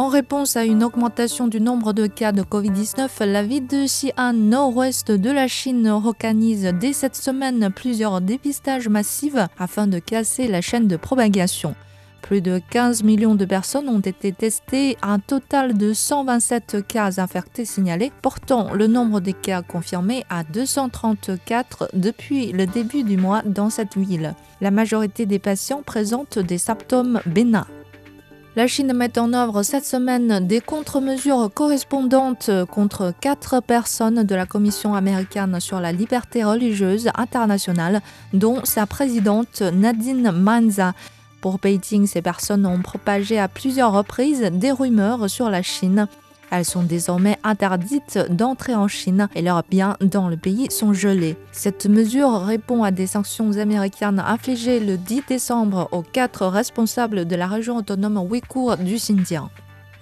En réponse à une augmentation du nombre de cas de Covid-19, la ville de Xi'an, nord-ouest de la Chine, organise dès cette semaine plusieurs dépistages massifs afin de casser la chaîne de propagation. Plus de 15 millions de personnes ont été testées, un total de 127 cas infectés signalés, portant le nombre des cas confirmés à 234 depuis le début du mois dans cette ville. La majorité des patients présentent des symptômes bénins. La Chine met en œuvre cette semaine des contre-mesures correspondantes contre quatre personnes de la Commission américaine sur la liberté religieuse internationale, dont sa présidente Nadine Manza. Pour Beijing, ces personnes ont propagé à plusieurs reprises des rumeurs sur la Chine. Elles sont désormais interdites d'entrer en Chine et leurs biens dans le pays sont gelés. Cette mesure répond à des sanctions américaines infligées le 10 décembre aux quatre responsables de la région autonome ouïghour du Xinjiang.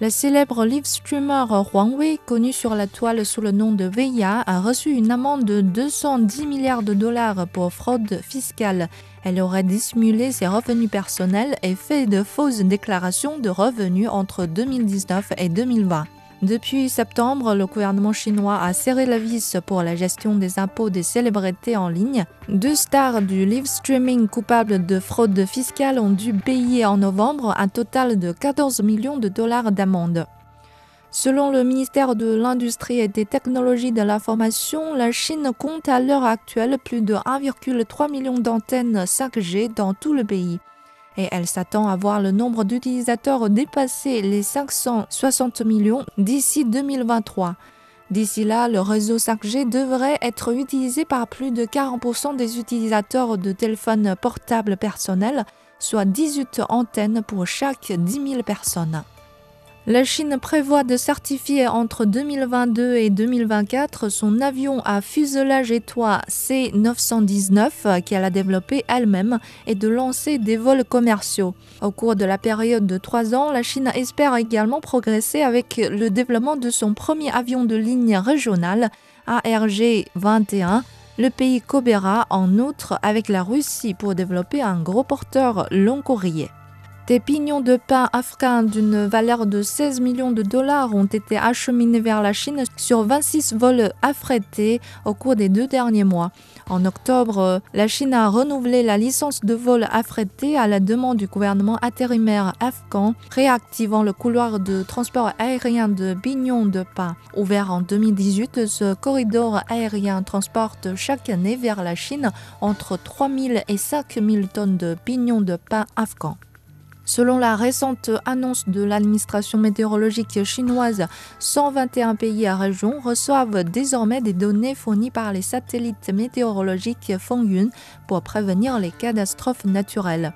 Le célèbre live streamer Huang Wei, connu sur la toile sous le nom de Weiya, a reçu une amende de 210 milliards de dollars pour fraude fiscale. Elle aurait dissimulé ses revenus personnels et fait de fausses déclarations de revenus entre 2019 et 2020. Depuis septembre, le gouvernement chinois a serré la vis pour la gestion des impôts des célébrités en ligne. Deux stars du live streaming coupables de fraude fiscale ont dû payer en novembre un total de 14 millions de dollars d'amende. Selon le ministère de l'Industrie et des Technologies de l'Information, la Chine compte à l'heure actuelle plus de 1,3 million d'antennes 5G dans tout le pays et elle s'attend à voir le nombre d'utilisateurs dépasser les 560 millions d'ici 2023. D'ici là, le réseau 5G devrait être utilisé par plus de 40% des utilisateurs de téléphones portables personnels, soit 18 antennes pour chaque 10 000 personnes. La Chine prévoit de certifier entre 2022 et 2024 son avion à fuselage étoile C919 qu'elle a développé elle-même et de lancer des vols commerciaux. Au cours de la période de trois ans, la Chine espère également progresser avec le développement de son premier avion de ligne régionale ARG-21. Le pays coopérera en outre avec la Russie pour développer un gros porteur long courrier. Des pignons de pain africains d'une valeur de 16 millions de dollars ont été acheminés vers la Chine sur 26 vols affrétés au cours des deux derniers mois. En octobre, la Chine a renouvelé la licence de vol affrété à la demande du gouvernement intérimaire afghan, réactivant le couloir de transport aérien de pignons de pain. Ouvert en 2018, ce corridor aérien transporte chaque année vers la Chine entre 3000 et 5000 tonnes de pignons de pain afghans. Selon la récente annonce de l'administration météorologique chinoise, 121 pays et régions reçoivent désormais des données fournies par les satellites météorologiques Fengyun pour prévenir les catastrophes naturelles.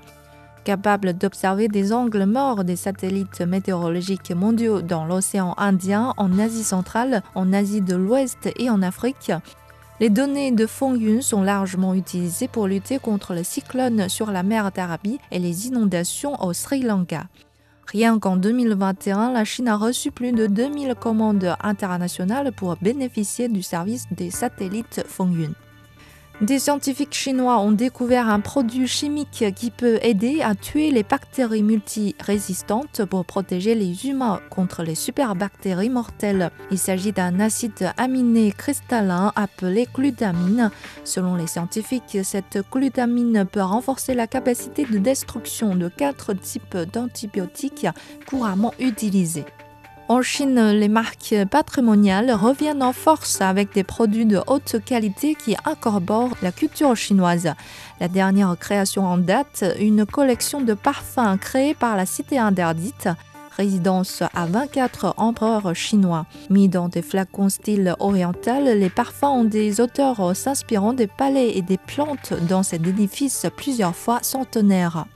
Capable d'observer des angles morts des satellites météorologiques mondiaux dans l'océan Indien, en Asie centrale, en Asie de l'Ouest et en Afrique, les données de Fengyun sont largement utilisées pour lutter contre les cyclones sur la mer d'Arabie et les inondations au Sri Lanka. Rien qu'en 2021, la Chine a reçu plus de 2000 commandes internationales pour bénéficier du service des satellites Fengyun. Des scientifiques chinois ont découvert un produit chimique qui peut aider à tuer les bactéries multirésistantes pour protéger les humains contre les superbactéries mortelles. Il s'agit d'un acide aminé cristallin appelé glutamine. Selon les scientifiques, cette glutamine peut renforcer la capacité de destruction de quatre types d'antibiotiques couramment utilisés. En Chine, les marques patrimoniales reviennent en force avec des produits de haute qualité qui incorporent la culture chinoise. La dernière création en date, une collection de parfums créée par la Cité interdite, résidence à 24 empereurs chinois. Mis dans des flacons style oriental, les parfums ont des auteurs s'inspirant des palais et des plantes dans cet édifice plusieurs fois centenaire.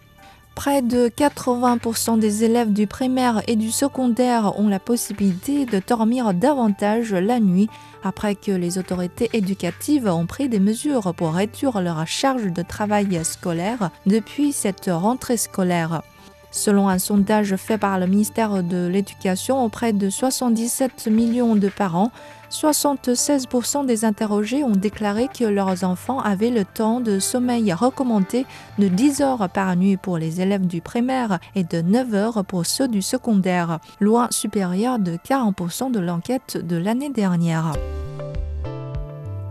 Près de 80% des élèves du primaire et du secondaire ont la possibilité de dormir davantage la nuit après que les autorités éducatives ont pris des mesures pour réduire leur charge de travail scolaire depuis cette rentrée scolaire. Selon un sondage fait par le ministère de l'Éducation auprès de 77 millions de parents, 76% des interrogés ont déclaré que leurs enfants avaient le temps de sommeil recommandé de 10 heures par nuit pour les élèves du primaire et de 9 heures pour ceux du secondaire, loin supérieur de 40% de l'enquête de l'année dernière.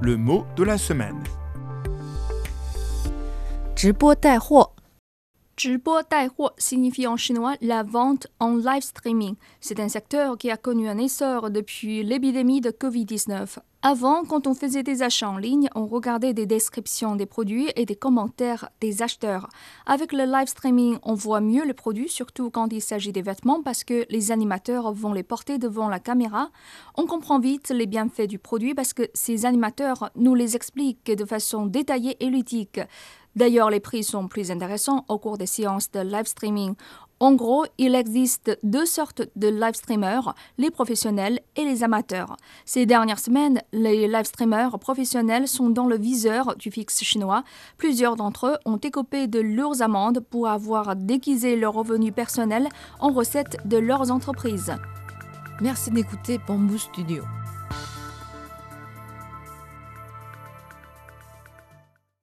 Le mot de la semaine. 直播带货 直播带货 signifie en chinois la vente en live streaming. C'est un secteur qui a connu un essor depuis l'épidémie de Covid-19. Avant, quand on faisait des achats en ligne, on regardait des descriptions des produits et des commentaires des acheteurs. Avec le live streaming, on voit mieux les produits, surtout quand il s'agit des vêtements, parce que les animateurs vont les porter devant la caméra. On comprend vite les bienfaits du produit parce que ces animateurs nous les expliquent de façon détaillée et ludique. D'ailleurs, les prix sont plus intéressants au cours des séances de live streaming. En gros, il existe deux sortes de live streamers, les professionnels et les amateurs. Ces dernières semaines, les live streamers professionnels sont dans le viseur du fixe chinois. Plusieurs d'entre eux ont écopé de lourdes amendes pour avoir déguisé leurs revenus personnels en recettes de leurs entreprises. Merci d'écouter Bamboo Studio.